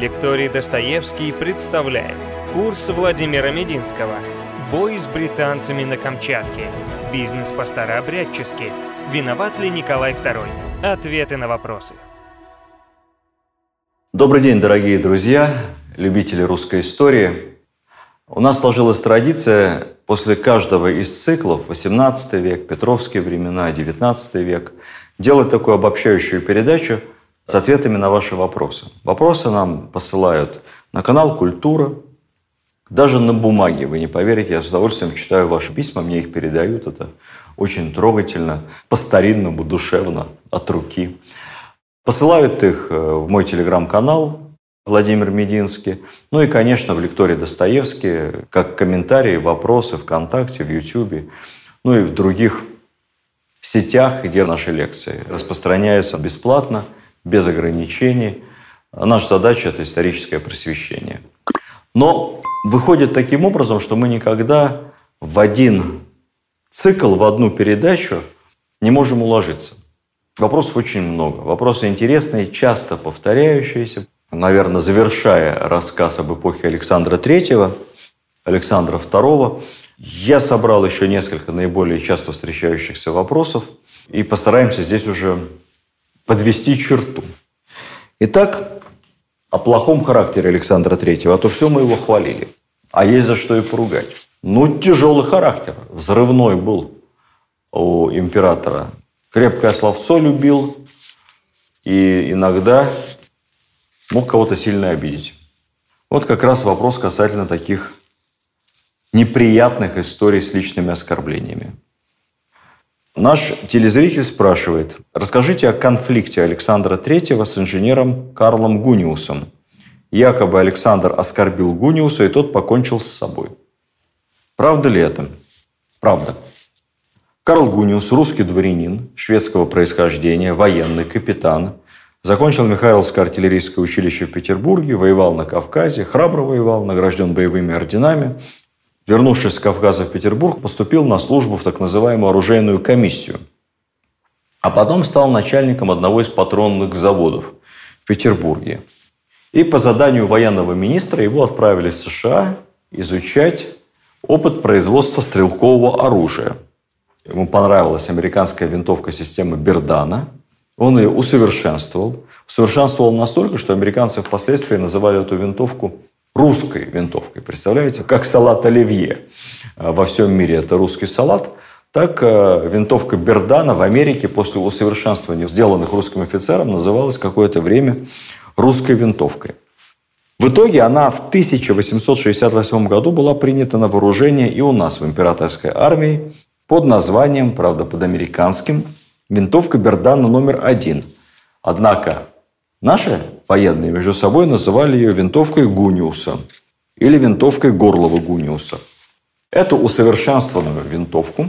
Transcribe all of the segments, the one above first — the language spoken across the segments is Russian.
Лекторий Достоевский представляет курс Владимира Мединского «Бой с британцами на Камчатке. Бизнес по-старообрядчески. Виноват ли Николай II?» Ответы на вопросы. Добрый день, дорогие друзья, любители русской истории. У нас сложилась традиция после каждого из циклов 18 век, Петровские времена, 19 век делать такую обобщающую передачу с ответами на ваши вопросы. Вопросы нам посылают на канал «Культура», даже на бумаге, вы не поверите, я с удовольствием читаю ваши письма, мне их передают, это очень трогательно, по-старинному, душевно, от руки. Посылают их э, в мой телеграм-канал Владимир Мединский, ну и, конечно, в лектории Достоевский, как комментарии, вопросы ВКонтакте, в Ютьюбе, ну и в других сетях, где наши лекции распространяются бесплатно, без ограничений. Наша задача – это историческое просвещение. Но выходит таким образом, что мы никогда в один цикл, в одну передачу не можем уложиться. Вопросов очень много. Вопросы интересные, часто повторяющиеся. Наверное, завершая рассказ об эпохе Александра Третьего, Александра Второго, я собрал еще несколько наиболее часто встречающихся вопросов и постараемся здесь уже подвести черту. Итак, о плохом характере Александра Третьего, а то все мы его хвалили. А есть за что и поругать. Ну, тяжелый характер, взрывной был у императора. Крепкое словцо любил и иногда мог кого-то сильно обидеть. Вот как раз вопрос касательно таких неприятных историй с личными оскорблениями. Наш телезритель спрашивает, расскажите о конфликте Александра III с инженером Карлом Гуниусом. Якобы Александр оскорбил Гуниуса, и тот покончил с собой. Правда ли это? Правда. Карл Гуниус – русский дворянин, шведского происхождения, военный, капитан. Закончил Михайловское артиллерийское училище в Петербурге, воевал на Кавказе, храбро воевал, награжден боевыми орденами – вернувшись с Кавказа в Петербург, поступил на службу в так называемую оружейную комиссию. А потом стал начальником одного из патронных заводов в Петербурге. И по заданию военного министра его отправили в США изучать опыт производства стрелкового оружия. Ему понравилась американская винтовка системы Бердана. Он ее усовершенствовал. Усовершенствовал настолько, что американцы впоследствии называли эту винтовку русской винтовкой. Представляете, как салат оливье э, во всем мире это русский салат, так э, винтовка Бердана в Америке после усовершенствования, сделанных русским офицером, называлась какое-то время русской винтовкой. В итоге она в 1868 году была принята на вооружение и у нас в императорской армии под названием, правда, под американским, винтовка Бердана номер один. Однако Наши военные между собой называли ее винтовкой Гуниуса или винтовкой Горлова Гуниуса. Эту усовершенствованную винтовку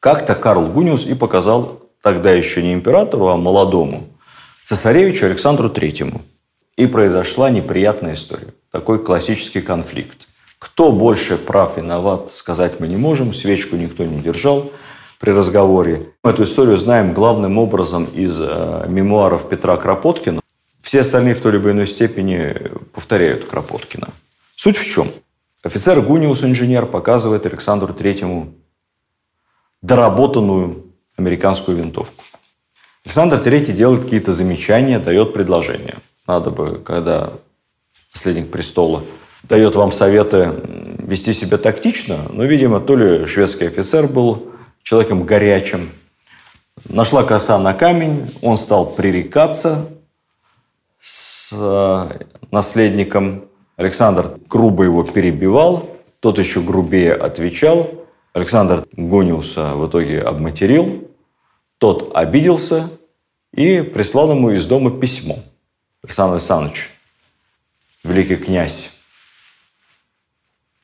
как-то Карл Гуниус и показал тогда еще не императору, а молодому цесаревичу Александру Третьему. И произошла неприятная история. Такой классический конфликт. Кто больше прав, виноват, сказать мы не можем. Свечку никто не держал при разговоре. Эту историю знаем главным образом из э, мемуаров Петра Кропоткина. Все остальные в той или иной степени повторяют Кропоткина. Суть в чем? Офицер Гуниус, инженер, показывает Александру Третьему доработанную американскую винтовку. Александр Третий делает какие-то замечания, дает предложения. Надо бы, когда наследник престола дает вам советы вести себя тактично, но, видимо, то ли шведский офицер был человеком горячим, нашла коса на камень, он стал пререкаться, э, наследником. Александр грубо его перебивал, тот еще грубее отвечал. Александр Гуниуса в итоге обматерил, тот обиделся и прислал ему из дома письмо. Александр Александрович, великий князь,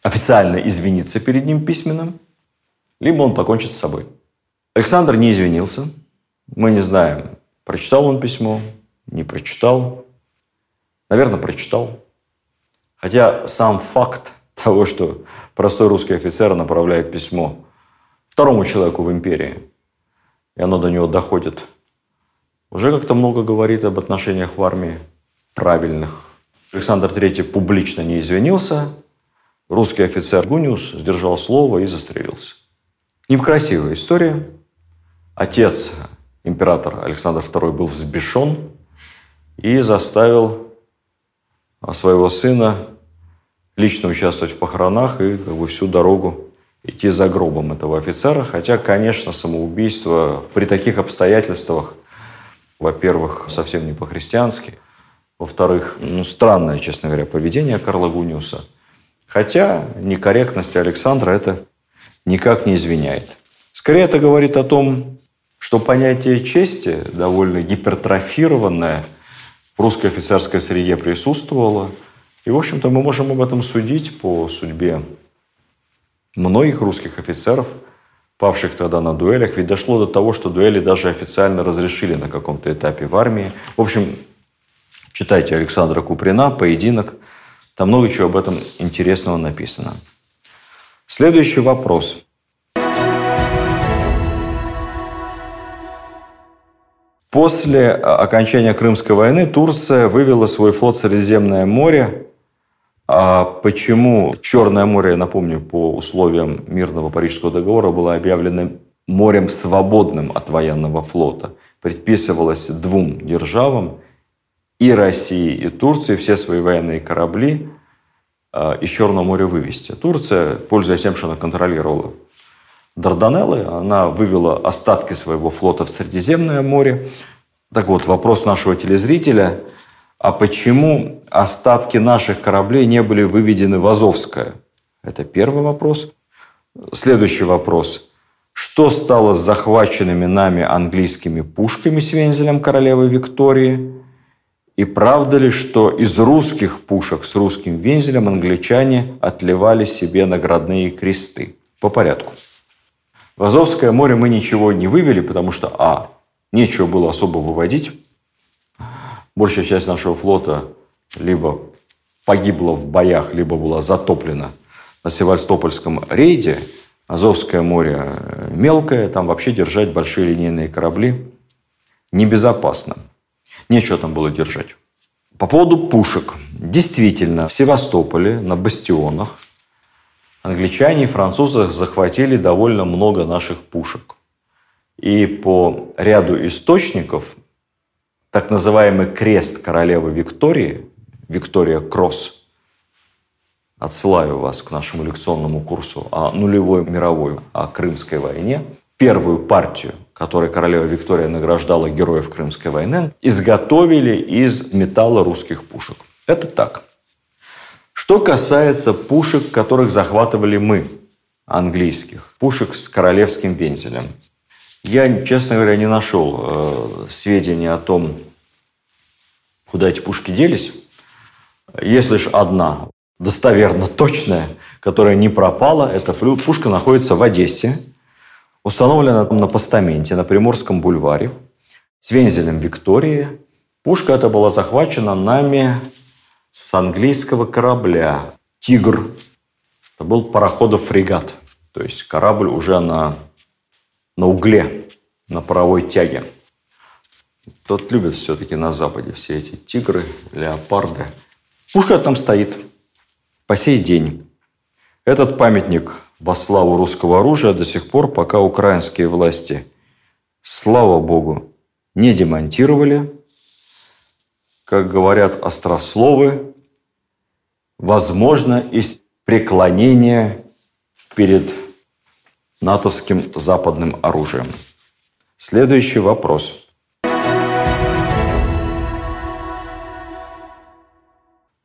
официально извиниться перед ним письменным, либо он покончит с собой. Александр не извинился. Мы не знаем, прочитал он письмо, не прочитал. Наверное, прочитал. Хотя сам факт того, что простой русский офицер направляет письмо второму человеку в империи, и оно до него доходит, уже как-то много говорит об отношениях в армии правильных. Александр III публично не извинился, русский офицер Гуниус сдержал слово и застрелился. Некрасивая история. Отец, император Александр II, был взбешен и заставил своего сына лично участвовать в похоронах и как бы всю дорогу идти за гробом этого офицера. Хотя, конечно, самоубийство при таких обстоятельствах, во-первых, совсем не по-христиански, во-вторых, ну, странное, честно говоря, поведение Карла Гуниуса. Хотя некорректность Александра это никак не извиняет. Скорее это говорит о том, что понятие чести, довольно гипертрофированное, в русской офицерской среде присутствовало. И, в общем-то, мы можем об этом судить по судьбе многих русских офицеров, павших тогда на дуэлях. Ведь дошло до того, что дуэли даже официально разрешили на каком-то этапе в армии. В общем, читайте Александра Куприна «Поединок». Там много чего об этом интересного написано. Следующий вопрос. После окончания Крымской войны Турция вывела свой флот в Средиземное море а почему Черное море, напомню, по условиям мирного Парижского договора было объявлено морем свободным от военного флота? Предписывалось двум державам, и России, и Турции, все свои военные корабли а, из Черного моря вывести. Турция, пользуясь тем, что она контролировала Дарданеллы, она вывела остатки своего флота в Средиземное море. Так вот, вопрос нашего телезрителя – а почему остатки наших кораблей не были выведены в Азовское? Это первый вопрос. Следующий вопрос. Что стало с захваченными нами английскими пушками с вензелем королевы Виктории? И правда ли, что из русских пушек с русским вензелем англичане отливали себе наградные кресты? По порядку. В Азовское море мы ничего не вывели, потому что, а, нечего было особо выводить, большая часть нашего флота либо погибла в боях, либо была затоплена на Севастопольском рейде. Азовское море мелкое, там вообще держать большие линейные корабли небезопасно. Нечего там было держать. По поводу пушек. Действительно, в Севастополе на бастионах англичане и французы захватили довольно много наших пушек. И по ряду источников так называемый крест королевы Виктории, Виктория Кросс, отсылаю вас к нашему лекционному курсу о нулевой мировой, о Крымской войне, первую партию, которой королева Виктория награждала героев Крымской войны, изготовили из металла русских пушек. Это так. Что касается пушек, которых захватывали мы, английских, пушек с королевским вензелем, я, честно говоря, не нашел э, сведений о том, куда эти пушки делись. Есть лишь одна, достоверно точная, которая не пропала. Эта пушка находится в Одессе, установлена на постаменте на Приморском бульваре с вензелем Виктории. Пушка эта была захвачена нами с английского корабля «Тигр». Это был пароходов фрегат, то есть корабль уже на на угле, на паровой тяге. Тот любит все-таки на Западе все эти тигры, леопарды. Пушка там стоит по сей день. Этот памятник во славу русского оружия до сих пор, пока украинские власти, слава богу, не демонтировали, как говорят острословы, возможно, из преклонения перед натовским западным оружием. Следующий вопрос.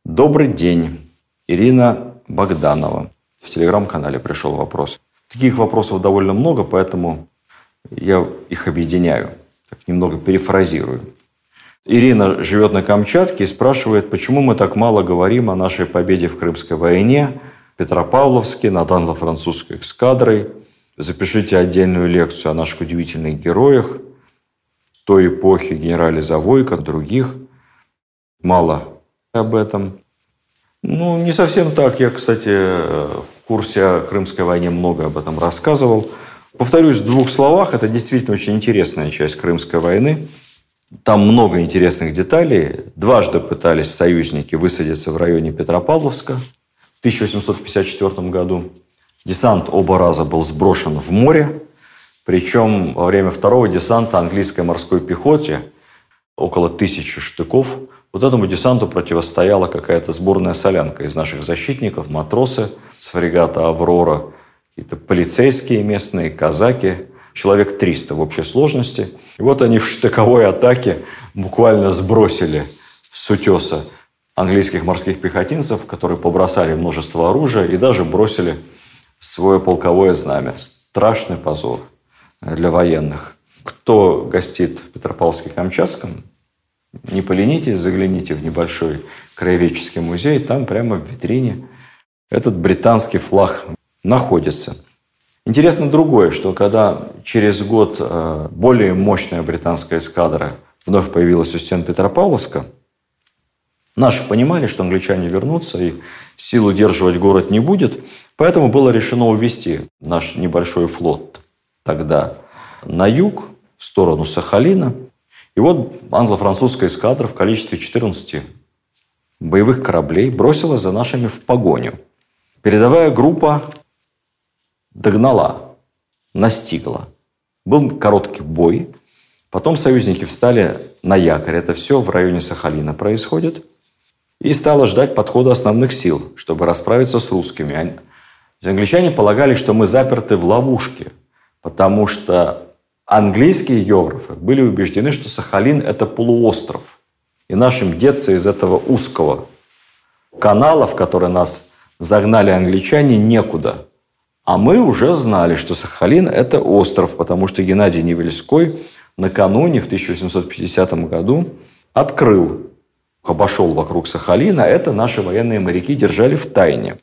Добрый день. Ирина Богданова. В телеграм-канале пришел вопрос. Таких вопросов довольно много, поэтому я их объединяю. Так немного перефразирую. Ирина живет на Камчатке и спрашивает, почему мы так мало говорим о нашей победе в Крымской войне, Петропавловске, над англо-французской эскадрой – Запишите отдельную лекцию о наших удивительных героях той эпохи, генерале Завойко, других. Мало об этом. Ну, не совсем так. Я, кстати, в курсе о Крымской войне много об этом рассказывал. Повторюсь в двух словах, это действительно очень интересная часть Крымской войны. Там много интересных деталей. Дважды пытались союзники высадиться в районе Петропавловска в 1854 году. Десант оба раза был сброшен в море. Причем во время второго десанта английской морской пехоте около тысячи штыков. Вот этому десанту противостояла какая-то сборная солянка из наших защитников, матросы с фрегата «Аврора», какие-то полицейские местные, казаки, человек 300 в общей сложности. И вот они в штыковой атаке буквально сбросили с утеса английских морских пехотинцев, которые побросали множество оружия и даже бросили свое полковое знамя. Страшный позор для военных. Кто гостит в Петропавловске-Камчатском, не поленитесь, загляните в небольшой краеведческий музей, там прямо в витрине этот британский флаг находится. Интересно другое, что когда через год э, более мощная британская эскадра вновь появилась у стен Петропавловска, наши понимали, что англичане вернутся и сил удерживать город не будет, поэтому было решено увести наш небольшой флот тогда на юг, в сторону Сахалина. И вот англо-французская эскадра в количестве 14 боевых кораблей бросилась за нашими в погоню. Передовая группа догнала, настигла. Был короткий бой. Потом союзники встали на якорь. Это все в районе Сахалина происходит. И стало ждать подхода основных сил, чтобы расправиться с русскими. Англичане полагали, что мы заперты в ловушке, потому что английские географы были убеждены, что Сахалин – это полуостров. И нашим деться из этого узкого канала, в который нас загнали англичане, некуда. А мы уже знали, что Сахалин – это остров, потому что Геннадий Невельской накануне, в 1850 году, открыл, обошел вокруг Сахалина. Это наши военные моряки держали в тайне.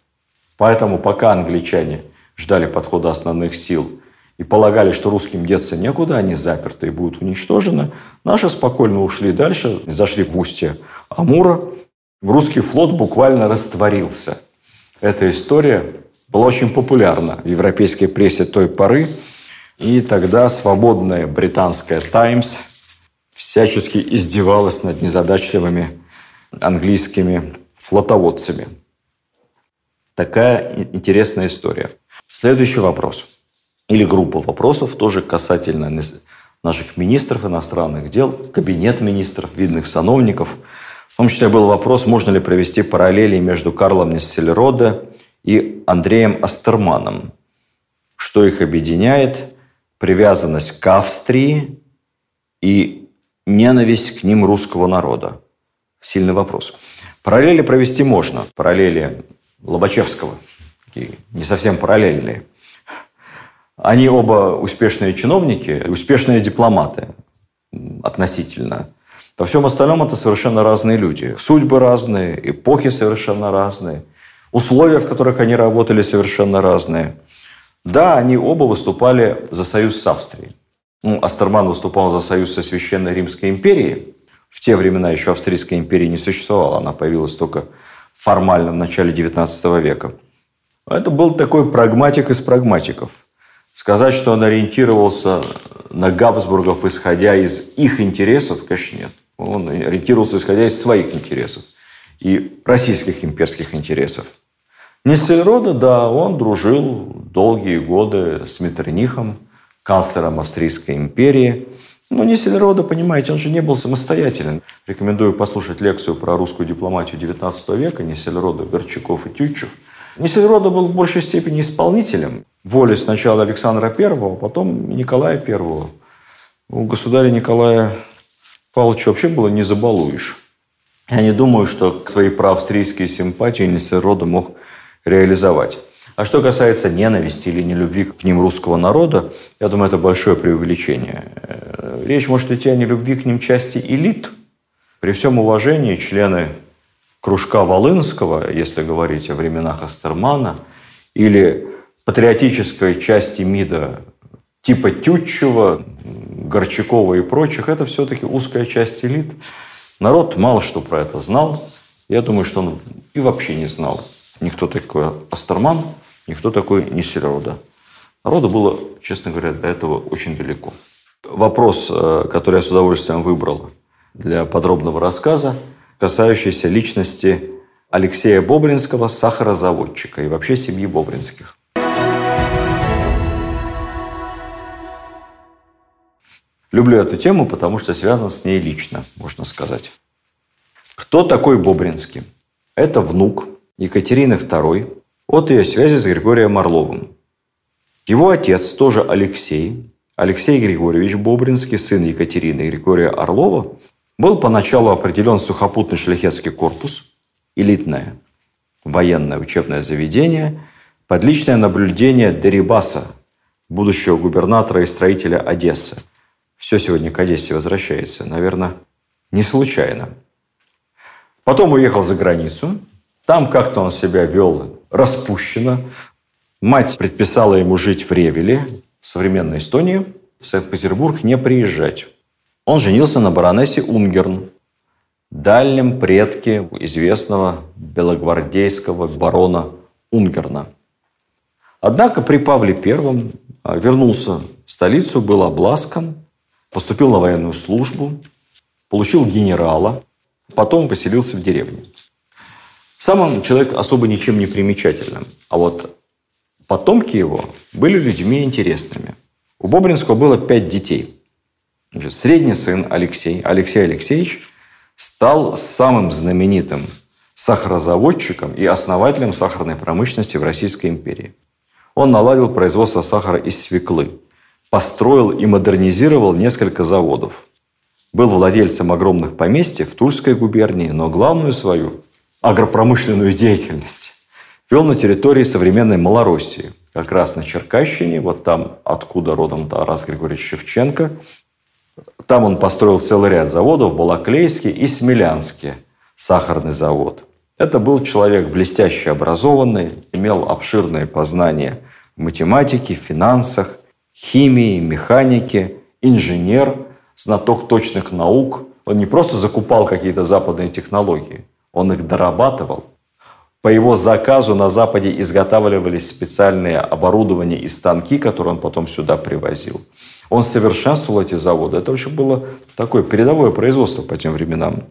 Поэтому пока англичане ждали подхода основных сил – и полагали, что русским деться некуда, они заперты и будут уничтожены, наши спокойно ушли дальше, зашли в устье Амура. Русский флот буквально растворился. Эта история была очень популярна в европейской прессе той поры, и тогда свободная британская «Таймс» всячески издевалась над незадачливыми английскими флотоводцами. Такая интересная история. Следующий вопрос – или группа вопросов тоже касательно наших министров иностранных дел, кабинет министров, видных сановников. В том числе был вопрос, можно ли провести параллели между Карлом Нессельроде и Андреем Астерманом. Что их объединяет? Привязанность к Австрии и ненависть к ним русского народа. Сильный вопрос. Параллели провести можно. Параллели Лобачевского. Такие не совсем параллельные – они оба успешные чиновники, успешные дипломаты относительно. Во всем остальном это совершенно разные люди. Судьбы разные, эпохи совершенно разные, условия, в которых они работали, совершенно разные. Да, они оба выступали за союз с Австрией. Ну, Астерман выступал за союз со Священной Римской империей. В те времена еще Австрийской империи не существовало, она появилась только формально в начале XIX века. Это был такой прагматик из прагматиков – Сказать, что он ориентировался на Габсбургов, исходя из их интересов, конечно, нет. Он ориентировался, исходя из своих интересов и российских имперских интересов. Нестельрода, да, он дружил долгие годы с Меттернихом, канцлером Австрийской империи. Но Нестельрода, понимаете, он же не был самостоятелен. Рекомендую послушать лекцию про русскую дипломатию XIX века Нестельрода, Горчаков и Тютчев. Нестельрода был в большей степени исполнителем воли сначала Александра I, а потом Николая I. У государя Николая Павловича вообще было не забалуешь. Я не думаю, что свои проавстрийские симпатии Нестерода мог реализовать. А что касается ненависти или нелюбви к ним русского народа, я думаю, это большое преувеличение. Э, речь может идти о нелюбви к ним части элит. При всем уважении члены кружка Волынского, если говорить о временах Астермана, или патриотической части МИДа типа Тютчева, Горчакова и прочих, это все-таки узкая часть элит. Народ мало что про это знал. Я думаю, что он и вообще не знал. Никто такой Астерман, никто такой Нестерода. Народу было, честно говоря, до этого очень далеко. вопрос, э, который я с удовольствием выбрал для подробного рассказа, касающийся личности Алексея Бобринского, сахарозаводчика и вообще семьи Бобринских. Люблю эту тему, потому что связан с ней лично, можно сказать. Кто такой Бобринский? Это внук Екатерины II от ее связи с Григорием Орловым. Его отец, тоже Алексей, Алексей Григорьевич Бобринский, сын Екатерины Григория Орлова, был поначалу определен сухопутный шляхетский корпус, элитное военное учебное заведение, под личное наблюдение Дерибаса, будущего губернатора и строителя Одессы. Все сегодня к Одессе возвращается, наверное, не случайно. Потом уехал за границу. Там как-то он себя вел распущенно. Мать предписала ему жить в Ревеле, в современной Эстонии, в Санкт-Петербург не приезжать. Он женился на баронессе Унгерн, дальнем предке известного белогвардейского барона Унгерна. Однако при Павле I а, вернулся в столицу, был обласкан, поступил на военную службу, получил генерала, потом поселился в деревне. Сам он человек особо ничем не примечательным, а вот потомки его были людьми интересными. У Бобринского было пять детей. Значит, средний сын Алексей, Алексей Алексеевич, стал самым знаменитым сахарозаводчиком и основателем сахарной промышленности в Российской империи. Он наладил производство сахара из свеклы, построил и модернизировал несколько заводов. Был владельцем огромных поместьй в Тульской губернии, но главную свою агропромышленную деятельность вел на территории современной Малороссии, как раз на Черкащине, вот там, откуда родом Тарас Григорьевич Шевченко. Там он построил целый ряд заводов, Балаклейский и Смелянский сахарный завод. Это был человек блестяще образованный, имел обширные познания в математике, финансах, химии, механике, инженер, знаток точных наук. Он не просто закупал какие-то западные технологии – он их дорабатывал. По его заказу на Западе изготавливались специальные оборудования и станки, которые он потом сюда привозил. Он совершенствовал эти заводы. Это вообще было такое передовое производство по тем временам.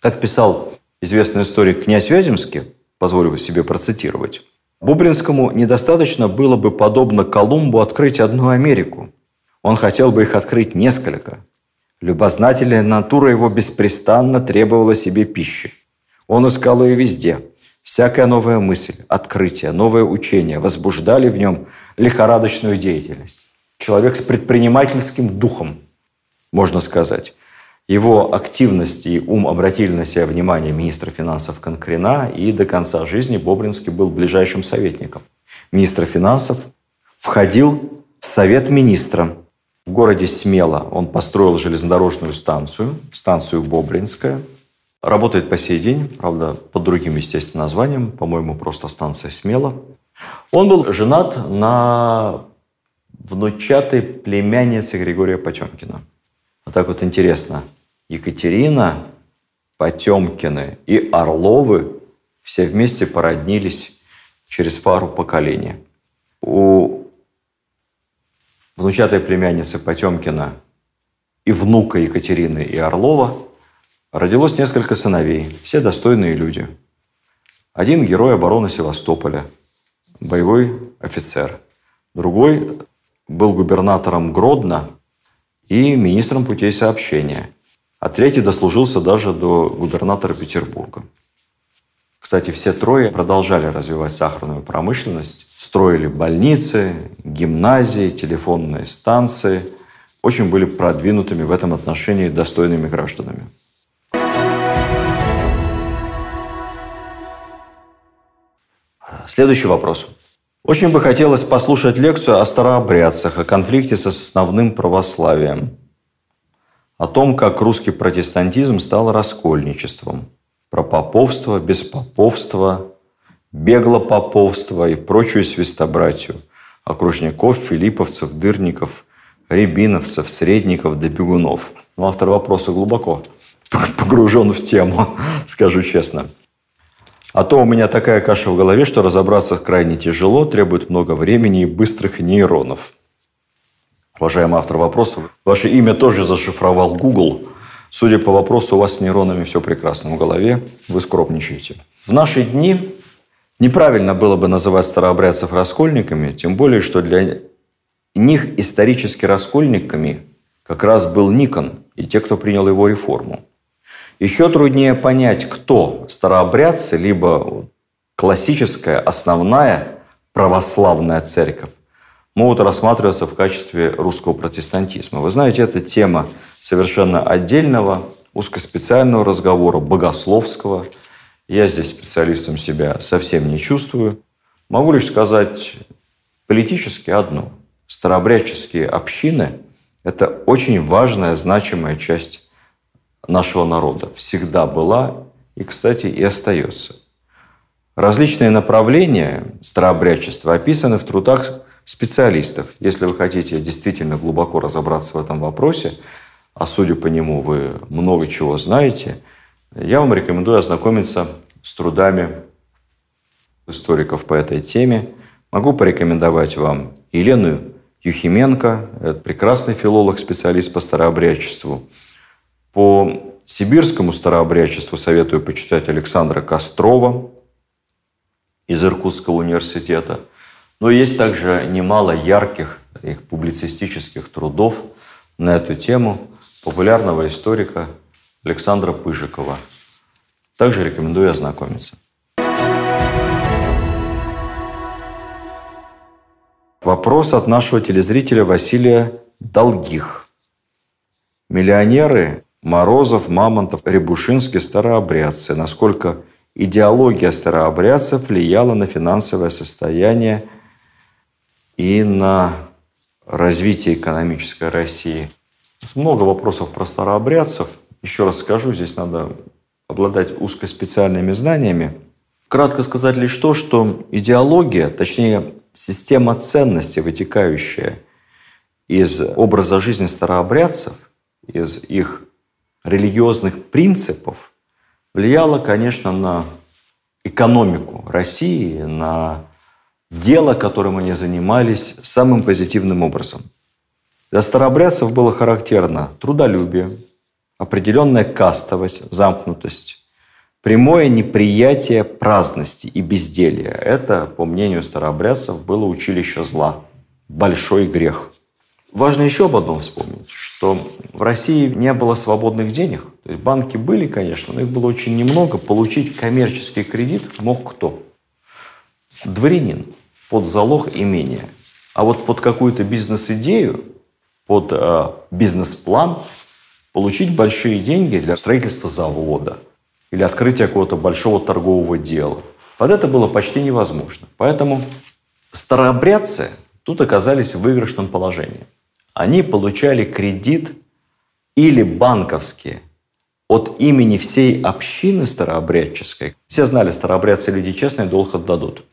Как писал известный историк князь Вяземский, позволю себе процитировать, Бубринскому недостаточно было бы подобно Колумбу открыть одну Америку. Он хотел бы их открыть несколько. Любознательная натура его беспрестанно требовала себе пищи. Он искал ее везде. Всякая новая мысль, открытие, новое учение возбуждали в нем лихорадочную деятельность. Человек с предпринимательским духом, можно сказать. Его активность и ум обратили на себя внимание министра финансов Конкрена, и до конца жизни Бобринский был ближайшим советником. Министр финансов входил в совет министра, в городе Смело он построил железнодорожную станцию, станцию Бобринская. Работает по сей день, правда, под другим, естественно, названием, по-моему, просто станция Смело. Он был женат на внучатой племяннице Григория Потемкина. Вот так вот интересно. Екатерина, Потемкины и Орловы все вместе породнились через пару поколений. У внучатой племянницы Потемкина и внука Екатерины и Орлова, родилось несколько сыновей, все достойные люди. Один герой обороны Севастополя, боевой офицер. Другой был губернатором Гродно и министром путей сообщения. А третий дослужился даже до губернатора Петербурга. Кстати, все трое продолжали развивать сахарную промышленность, строили больницы, гимназии, телефонные станции. Очень были продвинутыми в этом отношении достойными гражданами. Следующий вопрос. Очень бы хотелось послушать лекцию о старообрядцах, о конфликте с основным православием, о том, как русский протестантизм стал раскольничеством – про поповство, беспоповство, беглопоповство и прочую свистобратью окружников, филипповцев, дырников, рябиновцев, средников до бегунов. Но ну, автор вопроса глубоко погружен в тему, скажу честно. А то у меня такая каша в голове, что разобраться крайне тяжело, требует много времени и быстрых нейронов. Уважаемый автор вопроса, ваше имя тоже зашифровал Google. Судя по вопросу, у вас с нейронами все прекрасно в голове, вы скромничаете. В наши дни неправильно было бы называть старообрядцев раскольниками, тем более, что для них исторически раскольниками как раз был Никон и те, кто принял его реформу. Еще труднее понять, кто старообрядцы, либо классическая, основная православная церковь, могут рассматриваться в качестве русского протестантизма. Вы знаете, это тема совершенно отдельного, узкоспециального разговора, богословского. Я здесь специалистом себя совсем не чувствую. Могу лишь сказать политически одно. Старообрядческие общины – это очень важная, значимая часть нашего народа. Всегда была и, кстати, и остается. Различные направления старообрядчества описаны в трудах специалистов. Если вы хотите действительно глубоко разобраться в этом вопросе, а судя по нему вы много чего знаете, я вам рекомендую ознакомиться с трудами историков по этой теме. Могу порекомендовать вам Елену Юхименко, это прекрасный филолог, специалист по старообрядчеству. По сибирскому старообрядчеству советую почитать Александра Кострова из Иркутского университета – но есть также немало ярких их публицистических трудов на эту тему популярного историка Александра Пыжикова. Также рекомендую ознакомиться. Вопрос от нашего телезрителя Василия Долгих. Миллионеры Морозов, Мамонтов, Рябушинский, старообрядцы. Насколько идеология старообрядцев влияла на финансовое состояние и на развитие экономической России. Много вопросов про старообрядцев. Еще раз скажу, здесь надо обладать узкоспециальными знаниями. Кратко сказать лишь то, что идеология, точнее система ценностей, вытекающая из образа жизни старообрядцев, из их религиозных принципов, влияла, конечно, на экономику России, на дело, которым они занимались, самым позитивным образом. Для старообрядцев было характерно трудолюбие, определенная кастовость, замкнутость, прямое неприятие праздности и безделия. Это, по мнению старообрядцев, было училище зла, большой грех. Важно еще об одном вспомнить, что в России не было свободных денег. То есть банки были, конечно, но их было очень немного. Получить коммерческий кредит мог кто? Дворянин под залог имения. А вот под какую-то бизнес-идею, под э, бизнес-план получить большие деньги для строительства завода или открытия какого-то большого торгового дела. Под это было почти невозможно. Поэтому старообрядцы тут оказались в выигрышном положении. Они получали кредит или банковские от имени всей общины старообрядческой. Все знали, старообрядцы люди честные, долг отдадут.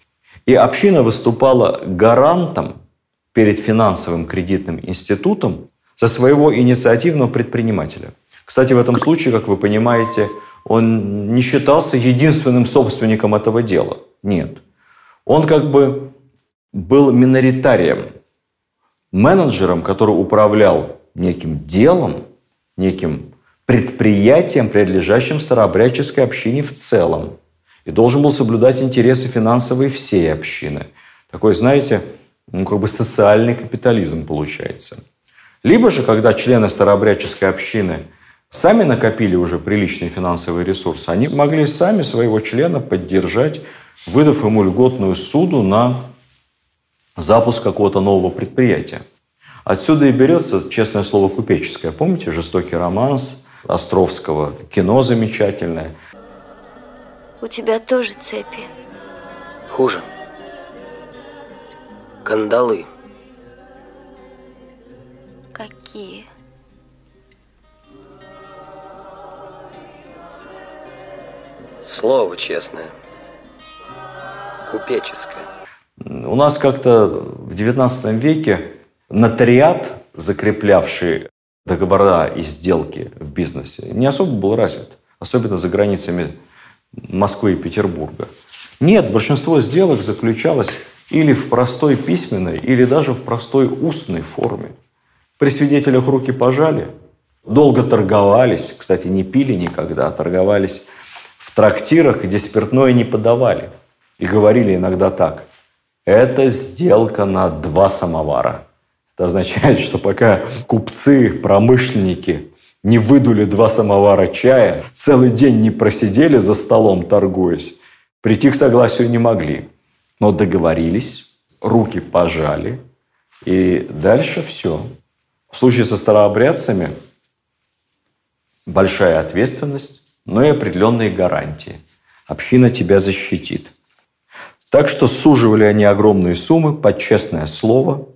И община выступала гарантом перед финансовым кредитным институтом за своего инициативного предпринимателя. Кстати, в этом случае, как вы понимаете, он не считался единственным собственником этого дела. Нет. Он как бы был миноритарием, менеджером, который управлял неким делом, неким предприятием, принадлежащим старообрядческой общине в целом и должен был соблюдать интересы финансовые всей общины. Такой, знаете, ну, как бы социальный капитализм получается. Либо же, когда члены старообрядческой общины сами накопили уже приличные финансовые ресурсы, они могли сами своего члена поддержать, выдав ему льготную суду на запуск какого-то нового предприятия. Отсюда и берется, честное слово, купеческое. Помните «Жестокий романс» Островского? Кино замечательное – у тебя тоже цепи. Хуже. Кандалы. Какие? Слово честное. Купеческое. У нас как-то в XIX веке нотариат, закреплявший договора и сделки в бизнесе, не особо был развит. Особенно за границами Москвы и Петербурга. Нет, большинство сделок заключалось или в простой письменной, или даже в простой устной форме. При свидетелях руки пожали, долго торговались, кстати, не пили никогда, а торговались в трактирах, где спиртное не подавали. И говорили иногда так. Это сделка на два самовара. Это означает, что пока купцы, промышленники не выдули два самовара чая, целый день не просидели за столом, торгуясь, прийти к согласию не могли. Но договорились, руки пожали, и дальше все. В случае со старообрядцами большая ответственность, но и определенные гарантии. Община тебя защитит. Так что суживали они огромные суммы под честное слово.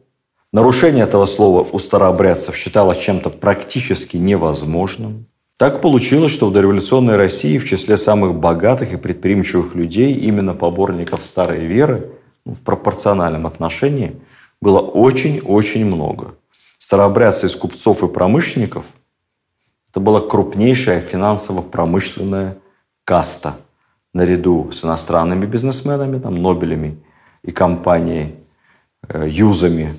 Нарушение этого слова у старообрядцев считалось чем-то практически невозможным. Так получилось, что в дореволюционной России в числе самых богатых и предприимчивых людей, именно поборников старой веры, ну, в пропорциональном отношении, было очень-очень много. Старообрядцы из купцов и промышленников – это была крупнейшая финансово-промышленная каста наряду с иностранными бизнесменами, там, Нобелями и компанией, э, юзами,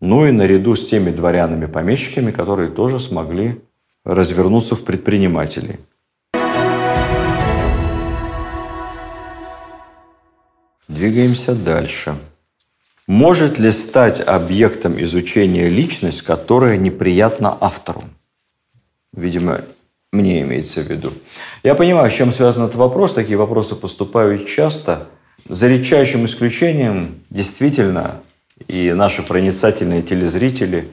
ну и наряду с теми дворянами-помещиками, которые тоже смогли развернуться в предпринимателей. Двигаемся дальше. Может ли стать объектом изучения личность, которая неприятна автору? Видимо, мне имеется в виду. Я понимаю, с чем связан этот вопрос. Такие вопросы поступают часто. За редчайшим исключением, действительно, и наши проницательные телезрители,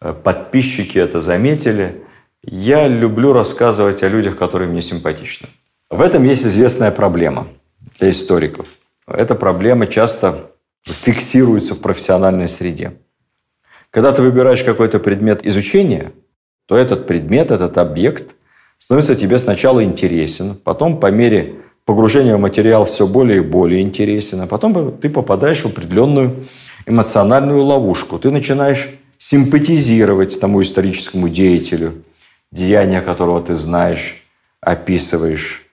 э, подписчики это заметили, я люблю рассказывать о людях, которые мне симпатичны. В этом есть известная проблема для историков. Эта проблема часто фиксируется в профессиональной среде. Когда ты выбираешь какой-то предмет изучения – то этот предмет, этот объект становится тебе сначала интересен, потом по мере погружения в материал все более и более интересен, а потом ты попадаешь в определенную эмоциональную ловушку. Ты начинаешь симпатизировать тому историческому деятелю, деяния которого ты знаешь, описываешь.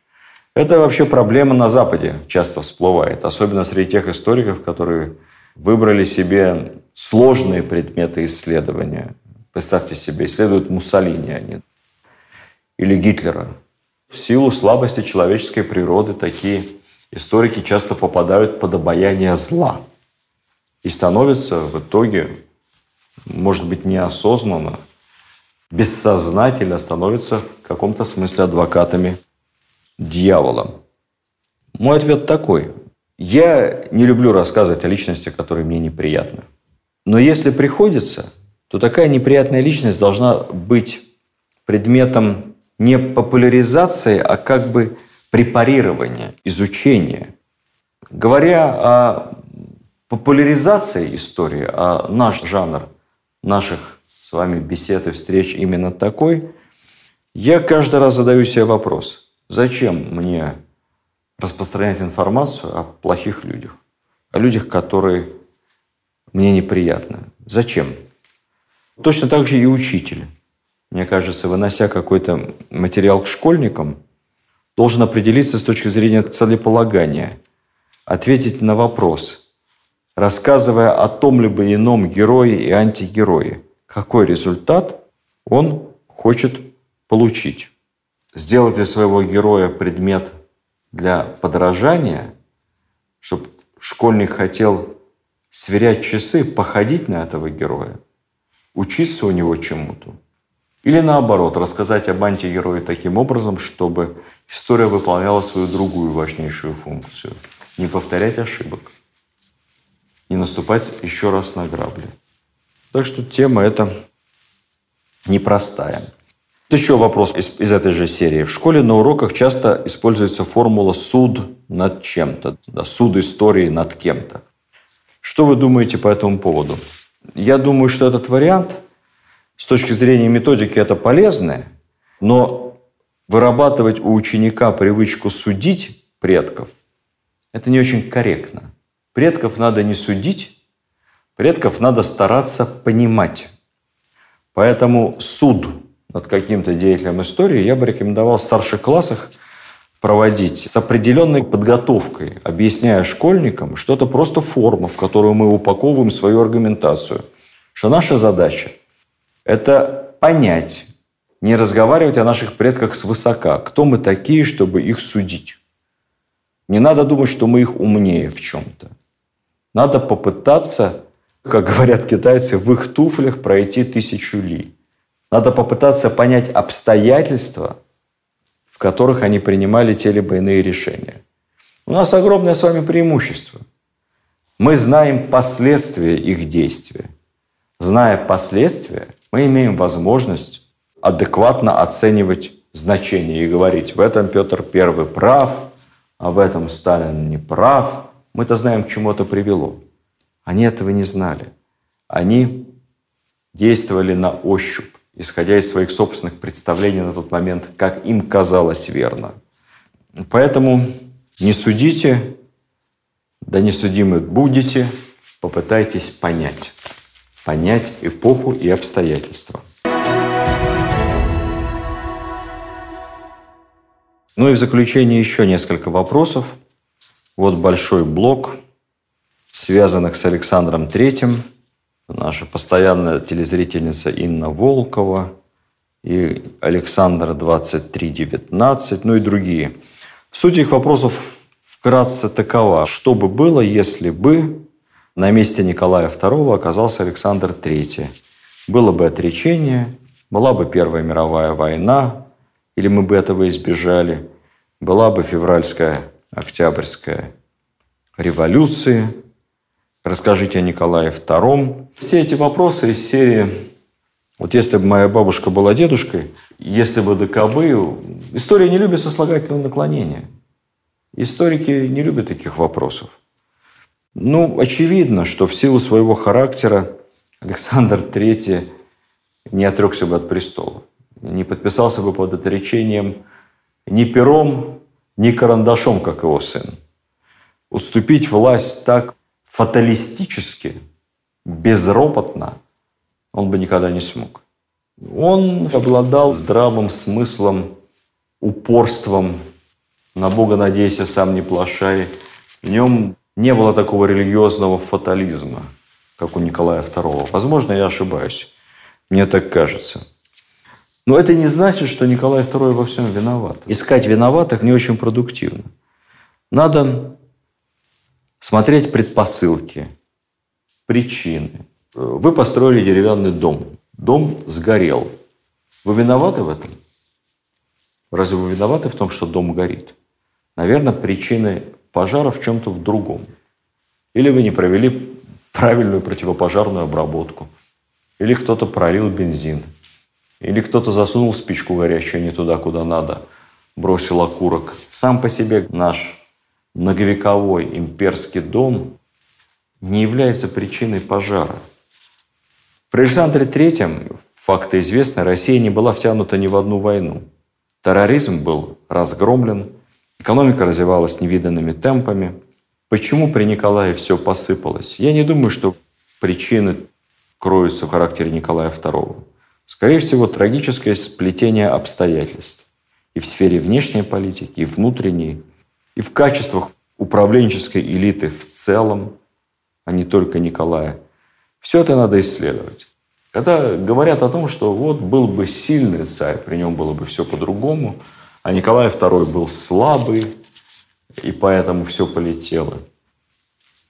Это вообще проблема на Западе часто всплывает, особенно среди тех историков, которые выбрали себе сложные предметы исследования. Представьте себе, исследуют Муссолини они или Гитлера. В силу слабости человеческой природы такие историки часто попадают под обаяние зла и становятся в итоге, может быть, неосознанно, бессознательно становятся в каком-то смысле адвокатами дьявола. Мой ответ такой. Я не люблю рассказывать о личности, которые мне неприятны. Но если приходится, то такая неприятная личность должна быть предметом не популяризации, а как бы препарирования, изучения. Говоря о популяризации истории, а наш жанр наших с вами бесед и встреч именно такой, я каждый раз задаю себе вопрос, зачем мне распространять информацию о плохих людях, о людях, которые мне неприятны. Зачем? Точно так же и учитель. Мне кажется, вынося какой-то материал к школьникам, должен определиться с точки зрения целеполагания, ответить на вопрос, рассказывая о том либо ином герое и антигерое, какой результат он хочет получить. Сделать из своего героя предмет для подражания, чтобы школьник хотел сверять часы, походить на этого героя – учиться у него чему-то. Или наоборот, рассказать об антигерое таким образом, чтобы история выполняла свою другую важнейшую функцию. Не повторять ошибок. Не наступать еще раз на грабли. Так что тема эта непростая. Еще вопрос из, из этой же серии. В школе на уроках часто используется формула «суд над чем-то», да, «суд истории над кем-то». Что вы думаете по этому поводу? Я думаю, что этот вариант с точки зрения методики это полезно, но вырабатывать у ученика привычку судить предков – это не очень корректно. Предков надо не судить, предков надо стараться понимать. Поэтому суд над каким-то деятелем истории я бы рекомендовал в старших классах проводить с определенной подготовкой, объясняя школьникам, что это просто форма, в которую мы упаковываем свою аргументацию. Что наша задача Это понять, не разговаривать о наших предках свысока. Кто мы такие, чтобы их судить? Не надо думать, что мы их умнее в чем-то. Надо попытаться, как говорят китайцы, в их туфлях пройти тысячу ли. Надо попытаться понять обстоятельства, в которых они принимали те либо иные решения. У нас огромное с вами преимущество. Мы знаем последствия их действия. Зная последствия, мы имеем возможность адекватно оценивать значение и говорить, в этом Петр I прав, а в этом Сталин не прав. Мы-то знаем, к чему это привело. Они этого не знали. Они действовали на ощупь, исходя из своих собственных представлений на тот момент, как им казалось верно. Поэтому не судите, да не судимы будете, попытайтесь понять. Понять эпоху и обстоятельства. Ну и в заключение еще несколько вопросов. Вот большой блок, связанных с Александром Третьим. Наша постоянная телезрительница Инна Волкова и Александр 2319, ну и другие. Суть их вопросов вкратце такова. Что бы было, если бы на месте Николая II оказался Александр III? Было бы отречение, была бы Первая мировая война, или мы бы этого избежали, была бы февральская, октябрьская революция, расскажите о Николае II. Все эти вопросы из серии вот если бы моя бабушка была дедушкой, если бы ДКБ... История не любит сослагательного наклонения. Историки не любят таких вопросов. Ну, очевидно, что в силу своего характера Александр III не отрекся бы от престола не подписался бы под отречением ни пером, ни карандашом, как его сын. Уступить власть так фаталистически, безропотно он бы никогда не смог. Он обладал здравым смыслом, упорством, на Бога надейся, сам не плашай. В нем не было такого религиозного фатализма, как у Николая II. Возможно, я ошибаюсь. Мне так кажется. Но это не значит, что Николай II во всем виноват. Искать виноватых не очень продуктивно. Надо смотреть предпосылки, причины. Вы построили деревянный дом. Дом сгорел. Вы виноваты в этом? Разве вы виноваты в том, что дом горит? Наверное, причины пожара в чем-то в другом. Или вы не провели правильную противопожарную обработку. Или кто-то пролил бензин. Или кто-то засунул спичку горящую не туда, куда надо, бросил окурок. Сам по себе наш многовековой имперский дом не является причиной пожара. При Александре Третьем, факты известны, Россия не была втянута ни в одну войну. Терроризм был разгромлен, экономика развивалась невиданными темпами. Почему при Николае все посыпалось? Я не думаю, что причины кроются в характере Николая II. Скорее всего, трагическое сплетение обстоятельств и в сфере внешней политики, и внутренней, и в качествах управленческой элиты в целом, а не только Николая. Все это надо исследовать. Когда говорят о том, что вот был бы сильный царь, при нем было бы все по-другому, а Николай II был слабый, и поэтому все полетело.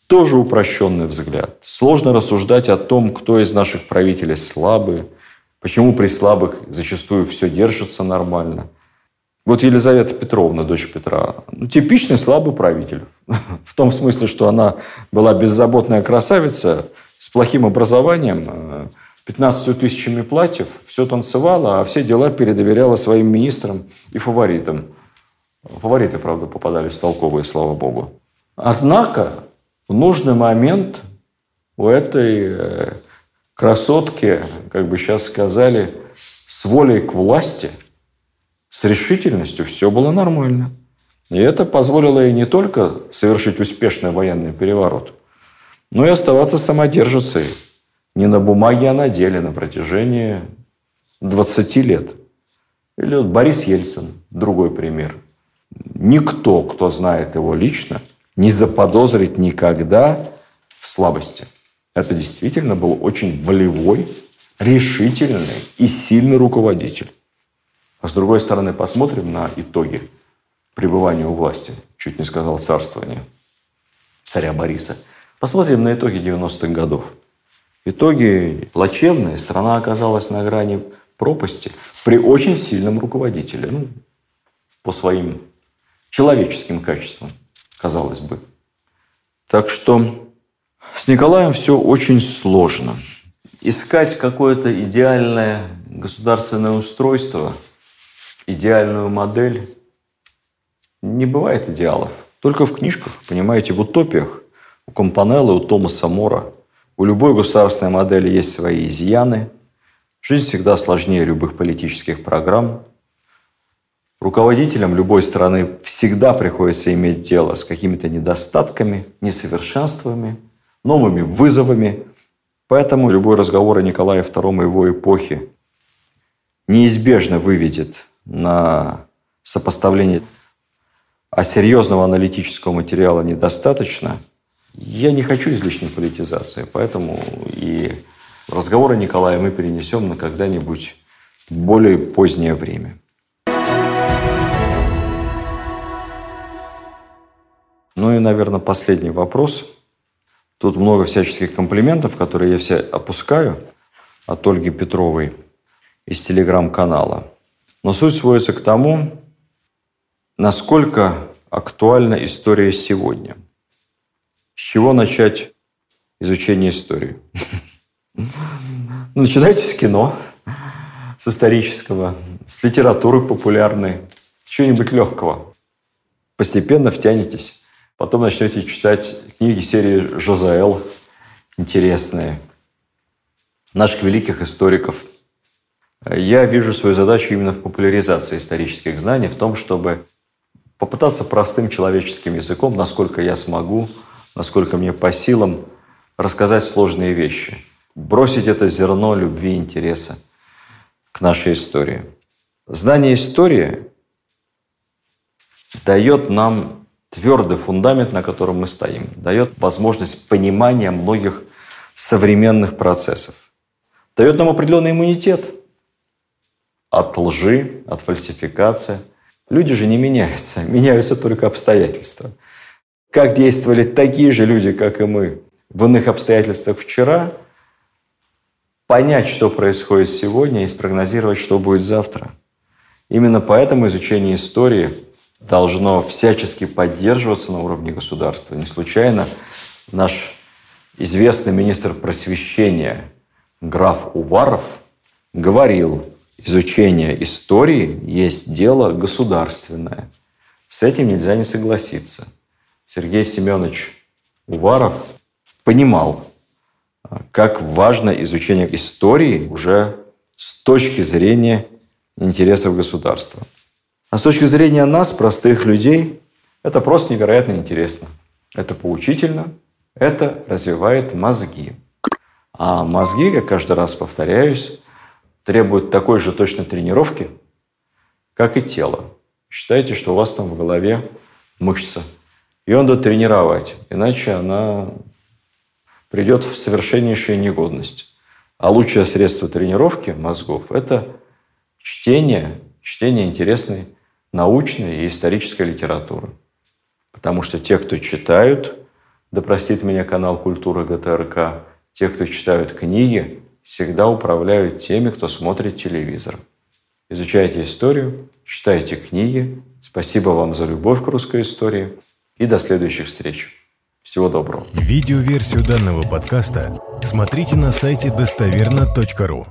Тоже упрощенный взгляд. Сложно рассуждать о том, кто из наших правителей слабый, Почему при слабых зачастую все держится нормально? Вот Елизавета Петровна, дочь Петра, ну, типичный слабый правитель. В том смысле, что она была беззаботная красавица с плохим образованием, 15 э, тысячами платьев, все танцевала, а все дела передоверяла своим министрам и фаворитам. Фавориты, правда, попадались толковые, слава богу. Однако в нужный момент у этой э, красотки, как бы сейчас сказали, с волей к власти, с решительностью все было нормально. И это позволило ей не только совершить успешный военный переворот, но и оставаться самодержицей не на бумаге, а на деле на протяжении 20 лет. Или вот Борис Ельцин, другой пример. Никто, кто знает его лично, не заподозрит никогда в слабости – это действительно был очень волевой, решительный и сильный руководитель. А с другой стороны, посмотрим на итоги пребывания у власти, чуть не сказал царствования царя Бориса. Посмотрим на итоги 90-х годов. Итоги плачевные. Страна оказалась на грани пропасти при очень сильном руководителе. Ну, по своим человеческим качествам, казалось бы. Так что с Николаем все очень сложно. Искать какое-то идеальное государственное устройство, идеальную модель, не бывает идеалов. Только в книжках, понимаете, в утопиях. У Компанеллы, у Томаса Мора. У любой государственной модели есть свои изъяны. Жизнь всегда сложнее любых политических программ. Руководителям любой страны всегда приходится иметь дело с какими-то недостатками, несовершенствами, новыми вызовами. Поэтому любой разговор о Николае II и его эпохе неизбежно выведет на сопоставление, а серьезного аналитического материала недостаточно. Я не хочу излишней политизации, поэтому и разговор о Николае мы перенесем на когда-нибудь более позднее время. Ну и, наверное, последний вопрос. Тут много всяческих комплиментов, которые я все опускаю от Ольги Петровой из телеграм-канала. Но суть сводится к тому, насколько актуальна история сегодня. С чего начать изучение истории? Начинайте с кино, с исторического, с литературы популярной, чего-нибудь легкого. Постепенно втянетесь. Потом начнете читать книги серии Жозаэл, интересные, наших великих историков. Я вижу свою задачу именно в популяризации исторических знаний, в том, чтобы попытаться простым человеческим языком, насколько я смогу, насколько мне по силам, рассказать сложные вещи. Бросить это зерно любви и интереса к нашей истории. Знание истории дает нам твердый фундамент, на котором мы стоим, дает возможность понимания многих современных процессов, дает нам определенный иммунитет от лжи, от фальсификации. Люди же не меняются, меняются только обстоятельства. Как действовали такие же люди, как и мы, в иных обстоятельствах вчера, понять, что происходит сегодня и спрогнозировать, что будет завтра. Именно поэтому изучение истории – должно всячески поддерживаться на уровне государства. Не случайно наш известный министр просвещения граф Уваров говорил, изучение истории есть дело государственное. С этим нельзя не согласиться. Сергей Семенович Уваров понимал, как важно изучение истории уже с точки зрения интересов государства. А с точки зрения нас, простых людей, это просто невероятно интересно. Это поучительно, это развивает мозги. А мозги, как каждый раз повторяюсь, требуют такой же точной тренировки, как и тело. Считайте, что у вас там в голове мышца. Ее надо тренировать, иначе она придет в совершеннейшую негодность. А лучшее средство тренировки мозгов – это чтение, чтение интересной научной и исторической литературы. Потому что те, кто читают, да простит меня канал «Культура ГТРК», те, кто читают книги, всегда управляют теми, кто смотрит телевизор. Изучайте историю, читайте книги. Спасибо вам за любовь к русской истории. И до следующих встреч. Всего доброго. Видеоверсию данного подкаста смотрите на сайте достоверно.ру.